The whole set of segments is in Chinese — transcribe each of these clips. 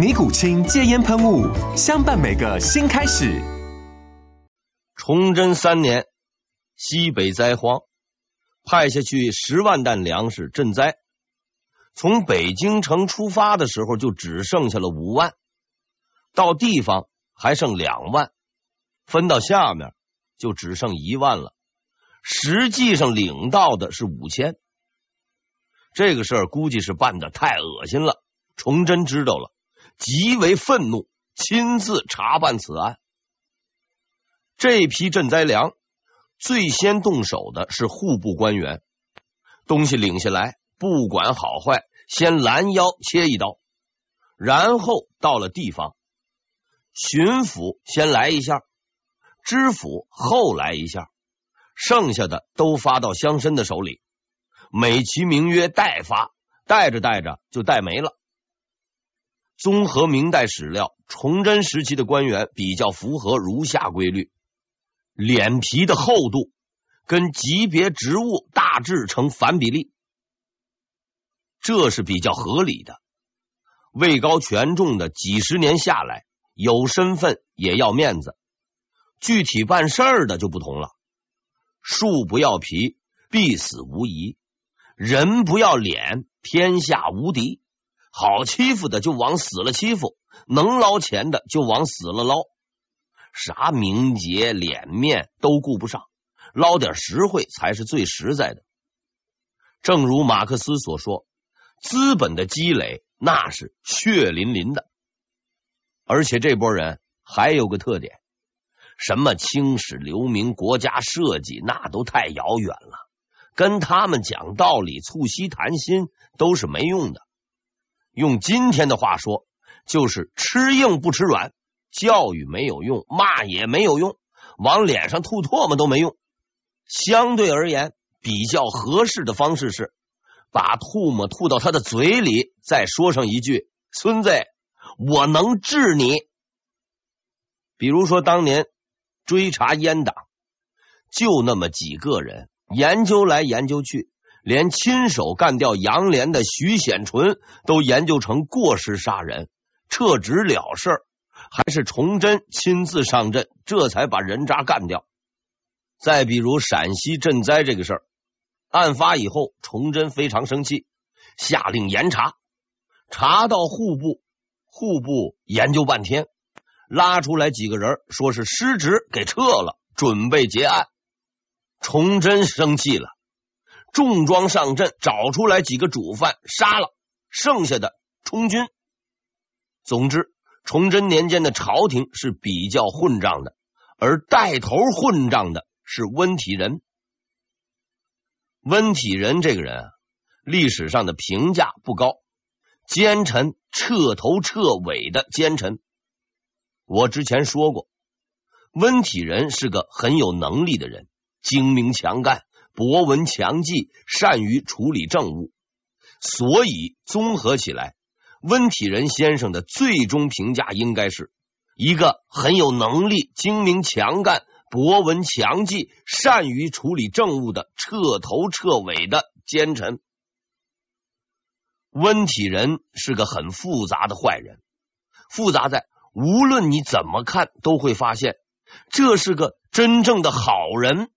尼古清戒烟喷雾，相伴每个新开始。崇祯三年，西北灾荒，派下去十万担粮食赈灾。从北京城出发的时候，就只剩下了五万，到地方还剩两万，分到下面就只剩一万了。实际上领到的是五千。这个事儿估计是办的太恶心了，崇祯知道了。极为愤怒，亲自查办此案。这批赈灾粮最先动手的是户部官员，东西领下来，不管好坏，先拦腰切一刀，然后到了地方，巡抚先来一下，知府后来一下，剩下的都发到乡绅的手里，美其名曰代发，带着带着就带没了。综合明代史料，崇祯时期的官员比较符合如下规律：脸皮的厚度跟级别职务大致成反比例，这是比较合理的。位高权重的几十年下来，有身份也要面子，具体办事儿的就不同了。树不要皮，必死无疑；人不要脸，天下无敌。好欺负的就往死了欺负，能捞钱的就往死了捞，啥名节脸面都顾不上，捞点实惠才是最实在的。正如马克思所说，资本的积累那是血淋淋的，而且这波人还有个特点，什么青史留名、国家设计，那都太遥远了，跟他们讲道理、促膝谈心都是没用的。用今天的话说，就是吃硬不吃软，教育没有用，骂也没有用，往脸上吐唾沫都没用。相对而言，比较合适的方式是把唾沫吐到他的嘴里，再说上一句：“孙子，我能治你。”比如说当年追查阉党，就那么几个人，研究来研究去。连亲手干掉杨连的徐显纯都研究成过失杀人，撤职了事儿，还是崇祯亲自上阵，这才把人渣干掉。再比如陕西赈灾这个事儿，案发以后，崇祯非常生气，下令严查，查到户部，户部研究半天，拉出来几个人，说是失职给撤了，准备结案。崇祯生气了。重装上阵，找出来几个主犯杀了，剩下的充军。总之，崇祯年间的朝廷是比较混账的，而带头混账的是温体仁。温体仁这个人啊，历史上的评价不高，奸臣，彻头彻尾的奸臣。我之前说过，温体仁是个很有能力的人，精明强干。博闻强记，善于处理政务，所以综合起来，温体仁先生的最终评价应该是一个很有能力、精明强干、博闻强记、善于处理政务的彻头彻尾的奸臣。温体仁是个很复杂的坏人，复杂在无论你怎么看，都会发现这是个真正的好人。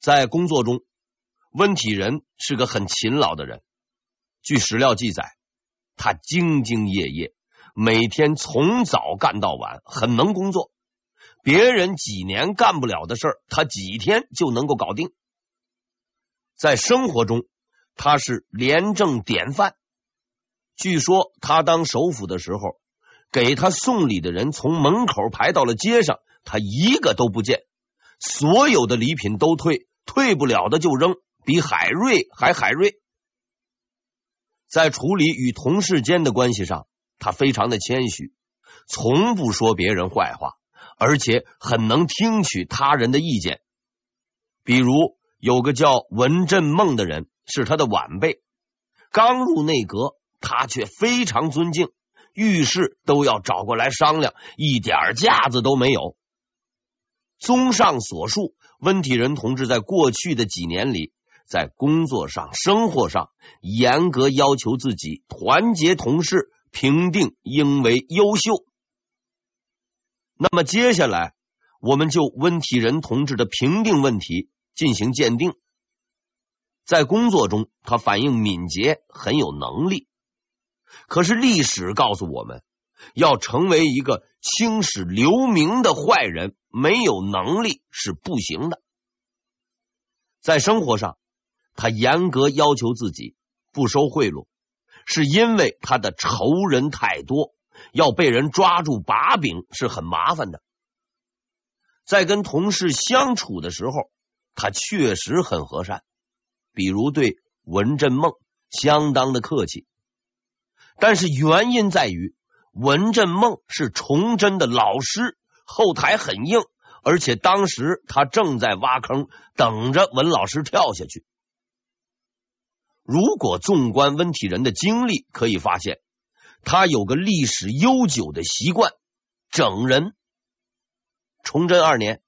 在工作中，温体仁是个很勤劳的人。据史料记载，他兢兢业业，每天从早干到晚，很能工作。别人几年干不了的事儿，他几天就能够搞定。在生活中，他是廉政典范。据说他当首辅的时候，给他送礼的人从门口排到了街上，他一个都不见，所有的礼品都退，退不了的就扔，比海瑞还海瑞。在处理与同事间的关系上，他非常的谦虚，从不说别人坏话，而且很能听取他人的意见。比如有个叫文振梦的人，是他的晚辈，刚入内阁，他却非常尊敬，遇事都要找过来商量，一点架子都没有。综上所述，温体仁同志在过去的几年里，在工作上、生活上，严格要求自己，团结同事。评定应为优秀。那么接下来，我们就温体仁同志的评定问题进行鉴定。在工作中，他反应敏捷，很有能力。可是历史告诉我们，要成为一个青史留名的坏人，没有能力是不行的。在生活上，他严格要求自己，不收贿赂。是因为他的仇人太多，要被人抓住把柄是很麻烦的。在跟同事相处的时候，他确实很和善，比如对文振梦相当的客气。但是原因在于文振梦是崇祯的老师，后台很硬，而且当时他正在挖坑，等着文老师跳下去。如果纵观温体仁的经历，可以发现他有个历史悠久的习惯——整人。崇祯二年，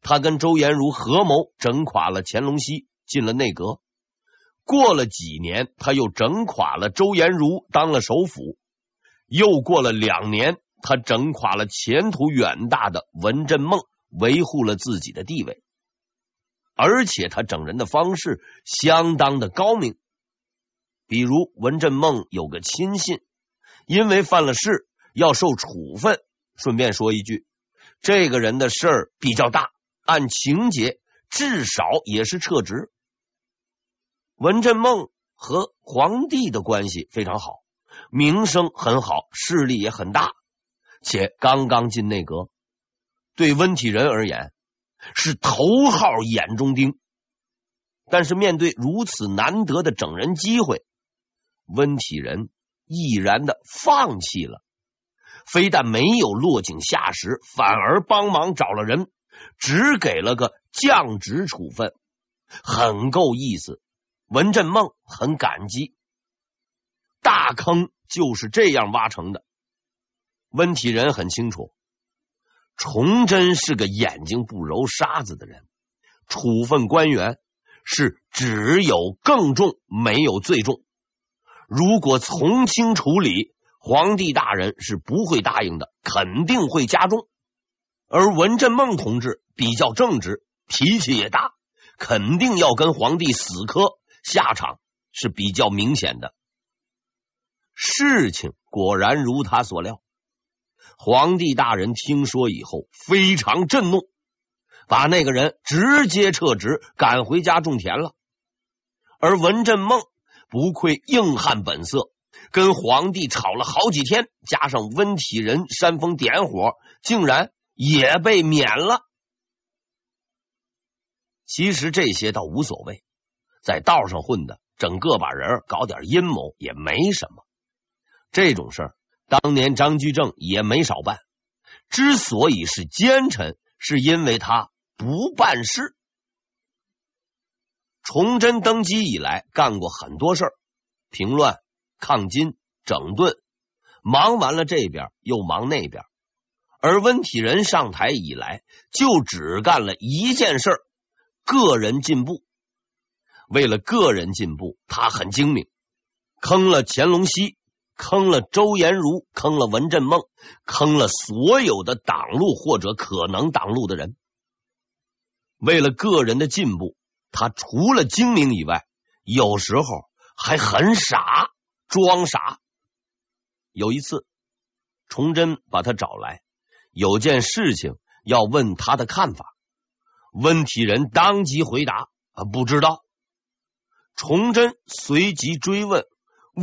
他跟周延儒合谋整垮了乾隆熙，进了内阁。过了几年，他又整垮了周延儒，当了首辅。又过了两年，他整垮了前途远大的文振梦，维护了自己的地位。而且他整人的方式相当的高明。比如文振梦有个亲信，因为犯了事要受处分。顺便说一句，这个人的事儿比较大，按情节至少也是撤职。文振梦和皇帝的关系非常好，名声很好，势力也很大，且刚刚进内阁，对温体仁而言是头号眼中钉。但是面对如此难得的整人机会，温体仁毅然的放弃了，非但没有落井下石，反而帮忙找了人，只给了个降职处分，很够意思。文振梦很感激，大坑就是这样挖成的。温体仁很清楚，崇祯是个眼睛不揉沙子的人，处分官员是只有更重，没有最重。如果从轻处理，皇帝大人是不会答应的，肯定会加重。而文振梦同志比较正直，脾气也大，肯定要跟皇帝死磕，下场是比较明显的。事情果然如他所料，皇帝大人听说以后非常震怒，把那个人直接撤职，赶回家种田了。而文振梦。不愧硬汉本色，跟皇帝吵了好几天，加上温体仁煽风点火，竟然也被免了。其实这些倒无所谓，在道上混的，整个把人搞点阴谋也没什么。这种事儿，当年张居正也没少办。之所以是奸臣，是因为他不办事。崇祯登基以来，干过很多事儿，平乱、抗金、整顿，忙完了这边又忙那边。而温体仁上台以来，就只干了一件事儿：个人进步。为了个人进步，他很精明，坑了乾隆熙，坑了周延儒，坑了文振梦，坑了所有的挡路或者可能挡路的人。为了个人的进步。他除了精明以外，有时候还很傻，装傻。有一次，崇祯把他找来，有件事情要问他的看法。温体仁当即回答：“啊，不知道。”崇祯随即追问：“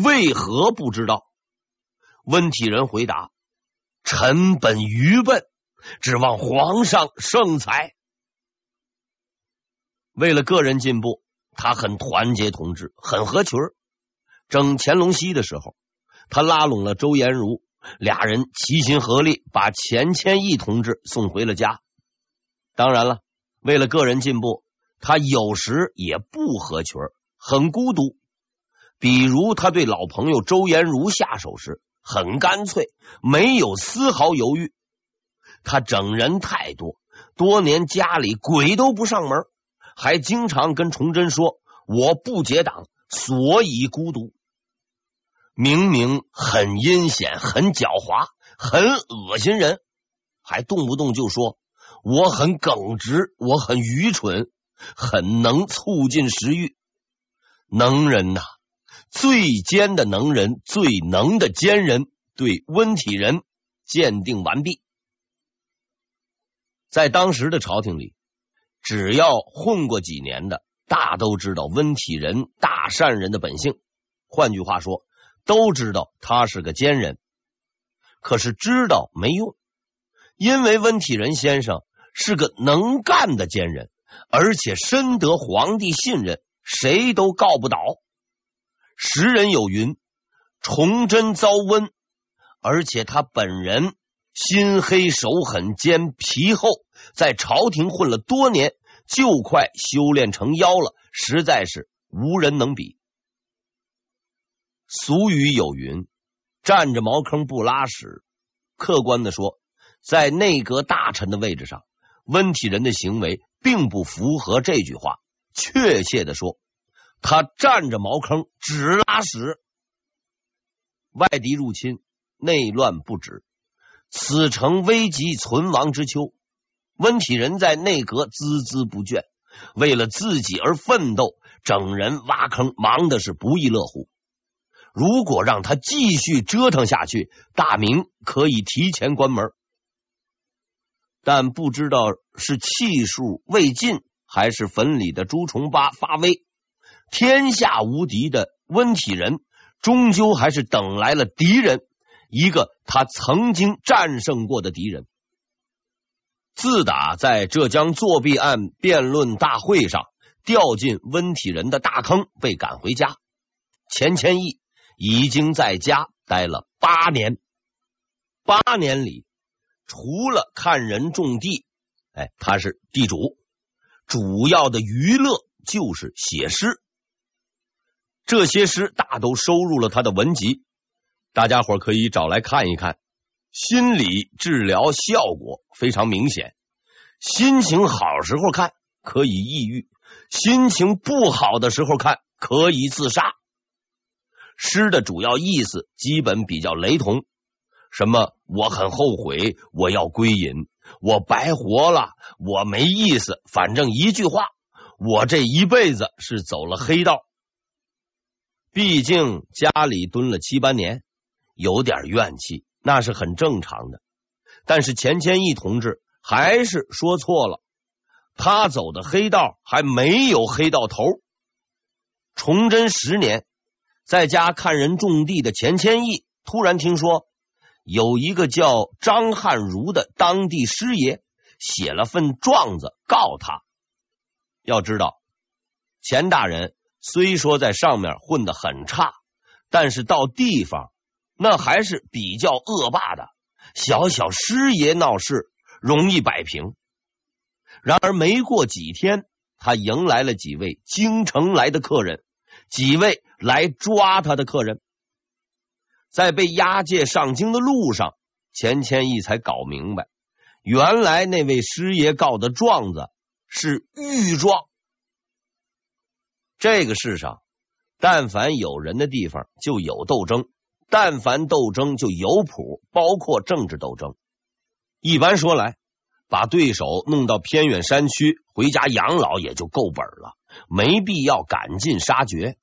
为何不知道？”温体仁回答：“臣本愚笨，指望皇上圣裁。”为了个人进步，他很团结同志，很合群儿。整乾隆熙的时候，他拉拢了周延儒，俩人齐心合力把钱谦益同志送回了家。当然了，为了个人进步，他有时也不合群儿。很孤独，比如他对老朋友周延儒下手时，很干脆，没有丝毫犹豫。他整人太多，多年家里鬼都不上门，还经常跟崇祯说：“我不结党，所以孤独。”明明很阴险、很狡猾、很恶心人，还动不动就说：“我很耿直，我很愚蠢，很能促进食欲。”能人呐，最奸的能人，最能的奸人，对温体仁鉴定完毕。在当时的朝廷里，只要混过几年的，大都知道温体仁大善人的本性。换句话说，都知道他是个奸人。可是知道没用，因为温体仁先生是个能干的奸人，而且深得皇帝信任。谁都告不倒。时人有云：“崇祯遭瘟，而且他本人心黑手狠兼皮厚，在朝廷混了多年，就快修炼成妖了，实在是无人能比。”俗语有云：“占着茅坑不拉屎。”客观的说，在内阁大臣的位置上，温体仁的行为并不符合这句话。确切的说，他占着茅坑只拉屎。外敌入侵，内乱不止，此城危急存亡之秋。温体仁在内阁孜孜不倦，为了自己而奋斗，整人挖坑，忙的是不亦乐乎。如果让他继续折腾下去，大明可以提前关门。但不知道是气数未尽。还是坟里的朱重八发威，天下无敌的温体仁，终究还是等来了敌人，一个他曾经战胜过的敌人。自打在浙江作弊案辩论大会上掉进温体仁的大坑，被赶回家，钱谦益已经在家待了八年。八年里，除了看人种地，哎，他是地主。主要的娱乐就是写诗，这些诗大都收入了他的文集，大家伙可以找来看一看。心理治疗效果非常明显，心情好时候看可以抑郁，心情不好的时候看可以自杀。诗的主要意思基本比较雷同，什么我很后悔，我要归隐。我白活了，我没意思。反正一句话，我这一辈子是走了黑道。毕竟家里蹲了七八年，有点怨气，那是很正常的。但是钱谦益同志还是说错了，他走的黑道还没有黑到头。崇祯十年，在家看人种地的钱谦益突然听说。有一个叫张汉儒的当地师爷写了份状子告他。要知道，钱大人虽说在上面混得很差，但是到地方那还是比较恶霸的。小小师爷闹事容易摆平，然而没过几天，他迎来了几位京城来的客人，几位来抓他的客人。在被押解上京的路上，钱谦益才搞明白，原来那位师爷告的状子是御状。这个世上，但凡有人的地方就有斗争，但凡斗争就有谱，包括政治斗争。一般说来，把对手弄到偏远山区回家养老也就够本了，没必要赶尽杀绝。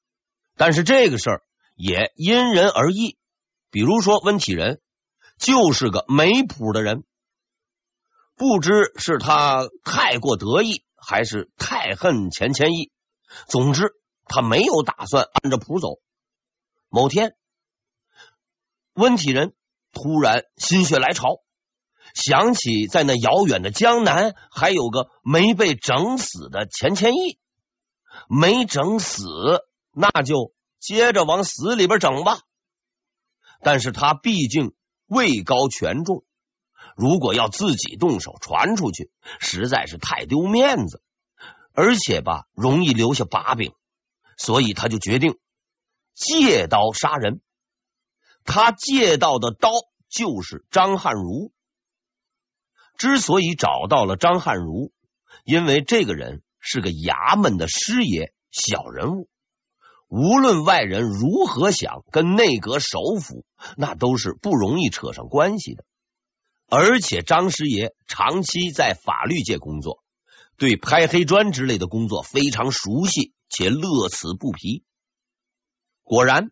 但是这个事儿也因人而异。比如说温体仁就是个没谱的人，不知是他太过得意，还是太恨钱谦益。总之，他没有打算按着谱走。某天，温体仁突然心血来潮，想起在那遥远的江南还有个没被整死的钱谦益，没整死，那就接着往死里边整吧。但是他毕竟位高权重。如果要自己动手传出去，实在是太丢面子，而且吧，容易留下把柄，所以他就决定借刀杀人。他借到的刀就是张汉儒。之所以找到了张汉儒，因为这个人是个衙门的师爷，小人物，无论外人如何想跟内阁首辅，那都是不容易扯上关系的。而且张师爷长期在法律界工作，对拍黑砖之类的工作非常熟悉，且乐此不疲。果然，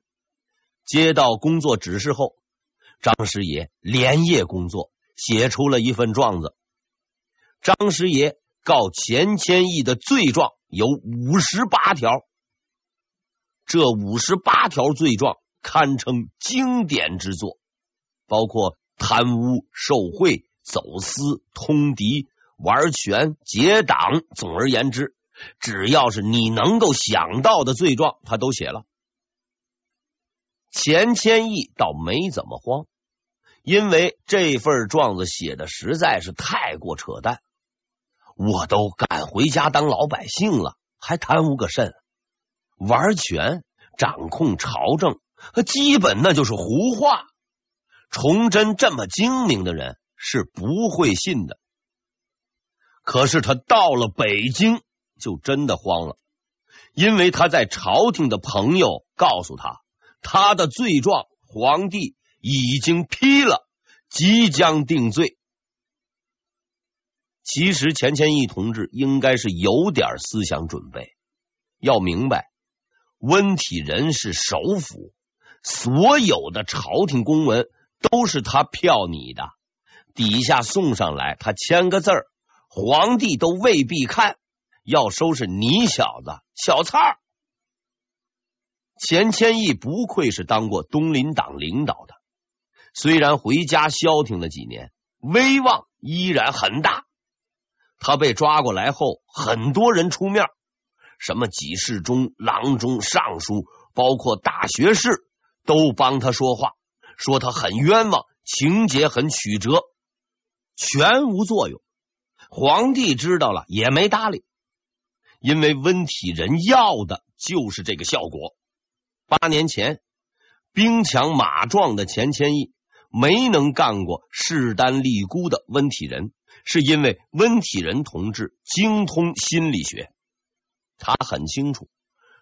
接到工作指示后，张师爷连夜工作，写出了一份状子。张师爷告钱谦益的罪状有五十八条，这五十八条罪状堪称经典之作，包括。贪污、受贿、走私、通敌、玩权、结党，总而言之，只要是你能够想到的罪状，他都写了。钱谦益倒没怎么慌，因为这份状子写的实在是太过扯淡。我都赶回家当老百姓了，还贪污个甚？玩权、掌控朝政，基本那就是胡话。崇祯这么精明的人是不会信的，可是他到了北京就真的慌了，因为他在朝廷的朋友告诉他，他的罪状皇帝已经批了，即将定罪。其实钱谦益同志应该是有点思想准备，要明白温体仁是首辅，所有的朝廷公文。都是他票拟的，底下送上来，他签个字儿，皇帝都未必看。要收拾你小子小菜儿。钱谦益不愧是当过东林党领导的，虽然回家消停了几年，威望依然很大。他被抓过来后，很多人出面，什么给事中、郎中、尚书，包括大学士，都帮他说话。说他很冤枉，情节很曲折，全无作用。皇帝知道了也没搭理，因为温体仁要的就是这个效果。八年前，兵强马壮的钱谦益没能干过势单力孤的温体仁，是因为温体仁同志精通心理学，他很清楚，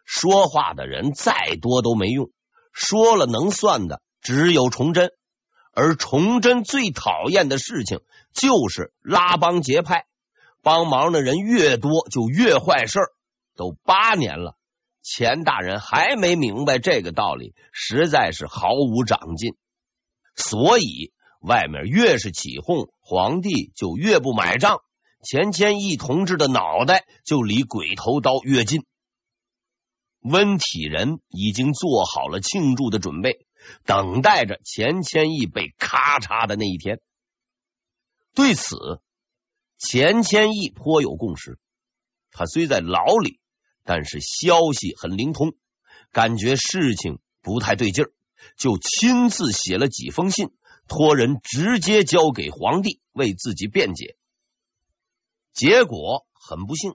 说话的人再多都没用，说了能算的。只有崇祯，而崇祯最讨厌的事情就是拉帮结派，帮忙的人越多就越坏事儿。都八年了，钱大人还没明白这个道理，实在是毫无长进。所以外面越是起哄，皇帝就越不买账，钱谦益同志的脑袋就离鬼头刀越近。温体仁已经做好了庆祝的准备。等待着钱谦益被咔嚓的那一天。对此，钱谦益颇有共识。他虽在牢里，但是消息很灵通，感觉事情不太对劲儿，就亲自写了几封信，托人直接交给皇帝，为自己辩解。结果很不幸，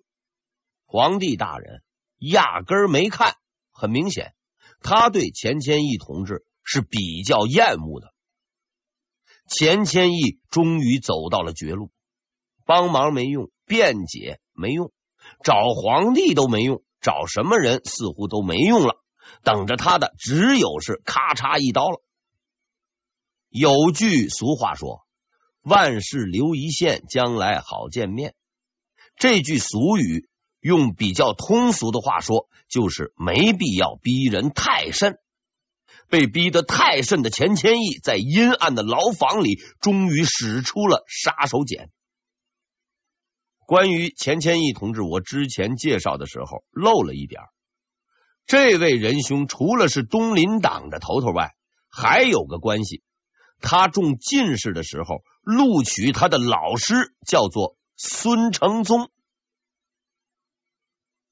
皇帝大人压根儿没看。很明显，他对钱谦益同志。是比较厌恶的。钱谦益终于走到了绝路，帮忙没用，辩解没用，找皇帝都没用，找什么人似乎都没用了。等着他的只有是咔嚓一刀了。有句俗话说：“万事留一线，将来好见面。”这句俗语用比较通俗的话说，就是没必要逼人太甚。被逼得太甚的钱谦益，在阴暗的牢房里，终于使出了杀手锏。关于钱谦益同志，我之前介绍的时候漏了一点。这位仁兄除了是东林党的头头外，还有个关系。他中进士的时候，录取他的老师叫做孙承宗。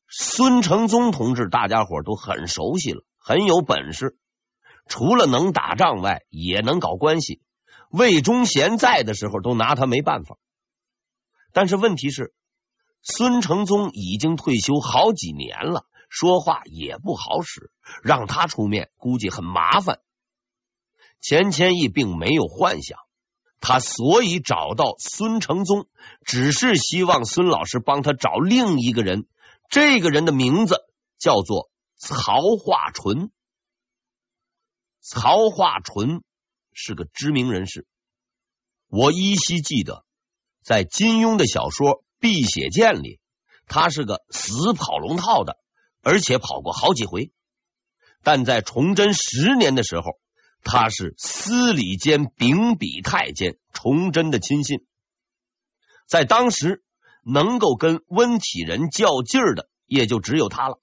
孙承宗同志，大家伙都很熟悉了，很有本事。除了能打仗外，也能搞关系。魏忠贤在的时候，都拿他没办法。但是问题是，孙承宗已经退休好几年了，说话也不好使，让他出面估计很麻烦。钱谦益并没有幻想，他所以找到孙承宗，只是希望孙老师帮他找另一个人。这个人的名字叫做曹化淳。曹化淳是个知名人士，我依稀记得。在金庸的小说《碧血剑》里，他是个死跑龙套的，而且跑过好几回。但在崇祯十年的时候，他是司礼监秉笔太监崇祯的亲信，在当时能够跟温体仁较劲儿的，也就只有他了。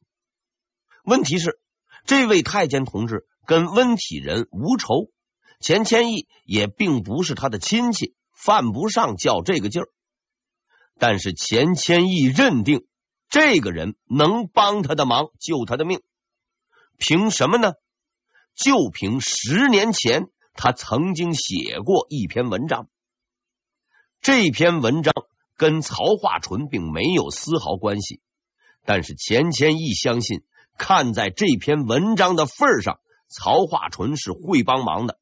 问题是，这位太监同志跟温体仁无仇，钱谦益也并不是他的亲戚。犯不上较这个劲儿，但是钱谦益认定这个人能帮他的忙，救他的命。凭什么呢？就凭十年前他曾经写过一篇文章，这篇文章跟曹化淳并没有丝毫关系，但是钱谦益相信，看在这篇文章的份上，曹化淳是会帮忙的，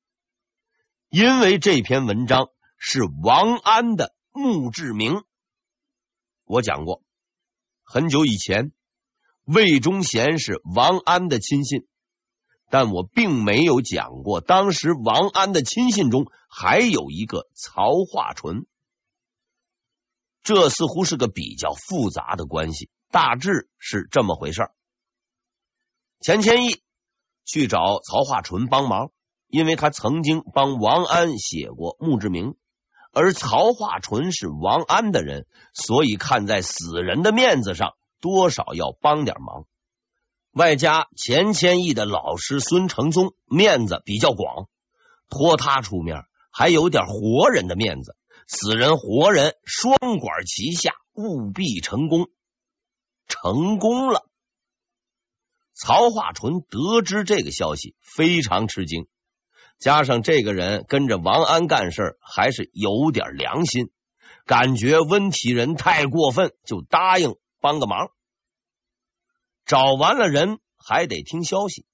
因为这篇文章。是王安的墓志铭。我讲过，很久以前，魏忠贤是王安的亲信，但我并没有讲过，当时王安的亲信中还有一个曹化淳。这似乎是个比较复杂的关系，大致是这么回事儿。钱谦益去找曹化淳帮忙，因为他曾经帮王安写过墓志铭。而曹化淳是王安的人，所以看在死人的面子上，多少要帮点忙。外加钱谦益的老师孙承宗面子比较广，托他出面，还有点活人的面子。死人活人双管齐下，务必成功。成功了。曹化淳得知这个消息，非常吃惊。加上这个人跟着王安干事，还是有点良心，感觉温体仁太过分，就答应帮个忙。找完了人，还得听消息。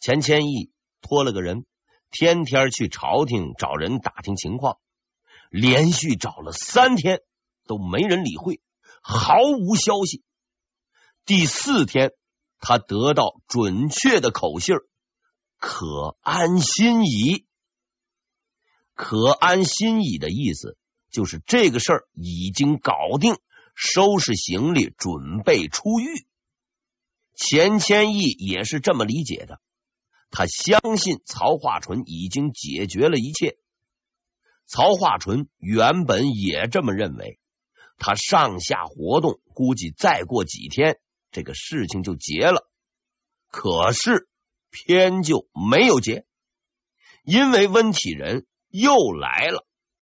钱谦益托了个人，天天去朝廷找人打听情况，连续找了三天都没人理会，毫无消息。第四天，他得到准确的口信。可安心矣。可安心矣的意思就是这个事儿已经搞定，收拾行李准备出狱。钱谦益也是这么理解的，他相信曹化淳已经解决了一切。曹化淳原本也这么认为，他上下活动，估计再过几天这个事情就结了。可是。偏就没有结，因为温体仁又来了。